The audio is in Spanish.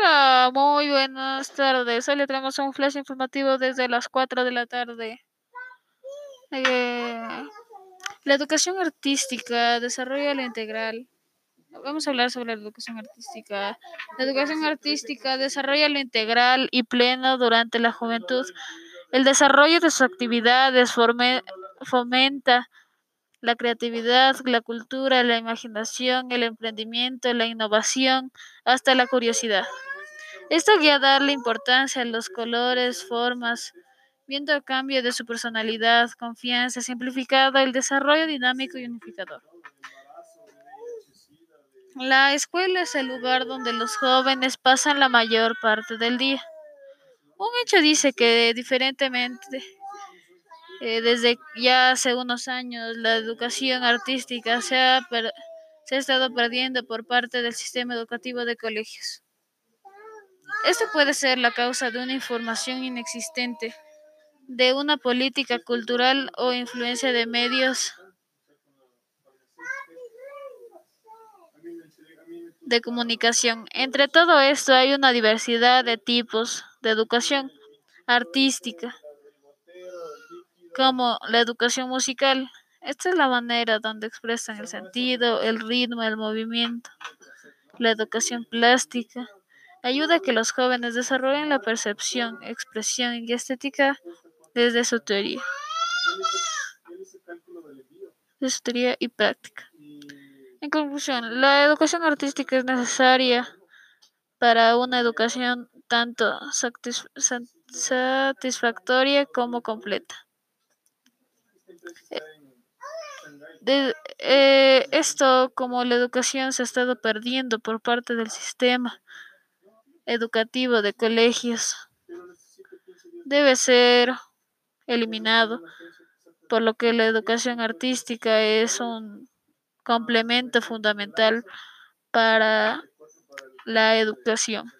Hola, muy buenas tardes. Hoy le traemos un flash informativo desde las 4 de la tarde. Eh, la educación artística desarrolla la integral. Vamos a hablar sobre la educación artística. La educación artística desarrolla lo integral y pleno durante la juventud. El desarrollo de sus actividades fomenta la creatividad, la cultura, la imaginación, el emprendimiento, la innovación, hasta la curiosidad. Esto guía darle importancia a los colores, formas, viendo el cambio de su personalidad, confianza, simplificado, el desarrollo dinámico y unificador. La escuela es el lugar donde los jóvenes pasan la mayor parte del día. Un hecho dice que diferentemente eh, desde ya hace unos años la educación artística se ha, se ha estado perdiendo por parte del sistema educativo de colegios. Esto puede ser la causa de una información inexistente, de una política cultural o influencia de medios de comunicación. Entre todo esto hay una diversidad de tipos de educación artística como la educación musical. Esta es la manera donde expresan el sentido, el ritmo, el movimiento. La educación plástica ayuda a que los jóvenes desarrollen la percepción, expresión y estética desde su teoría. Su teoría y práctica. En conclusión, la educación artística es necesaria para una educación tanto satisfactoria como completa. De, eh, esto, como la educación se ha estado perdiendo por parte del sistema educativo de colegios, debe ser eliminado, por lo que la educación artística es un complemento fundamental para la educación.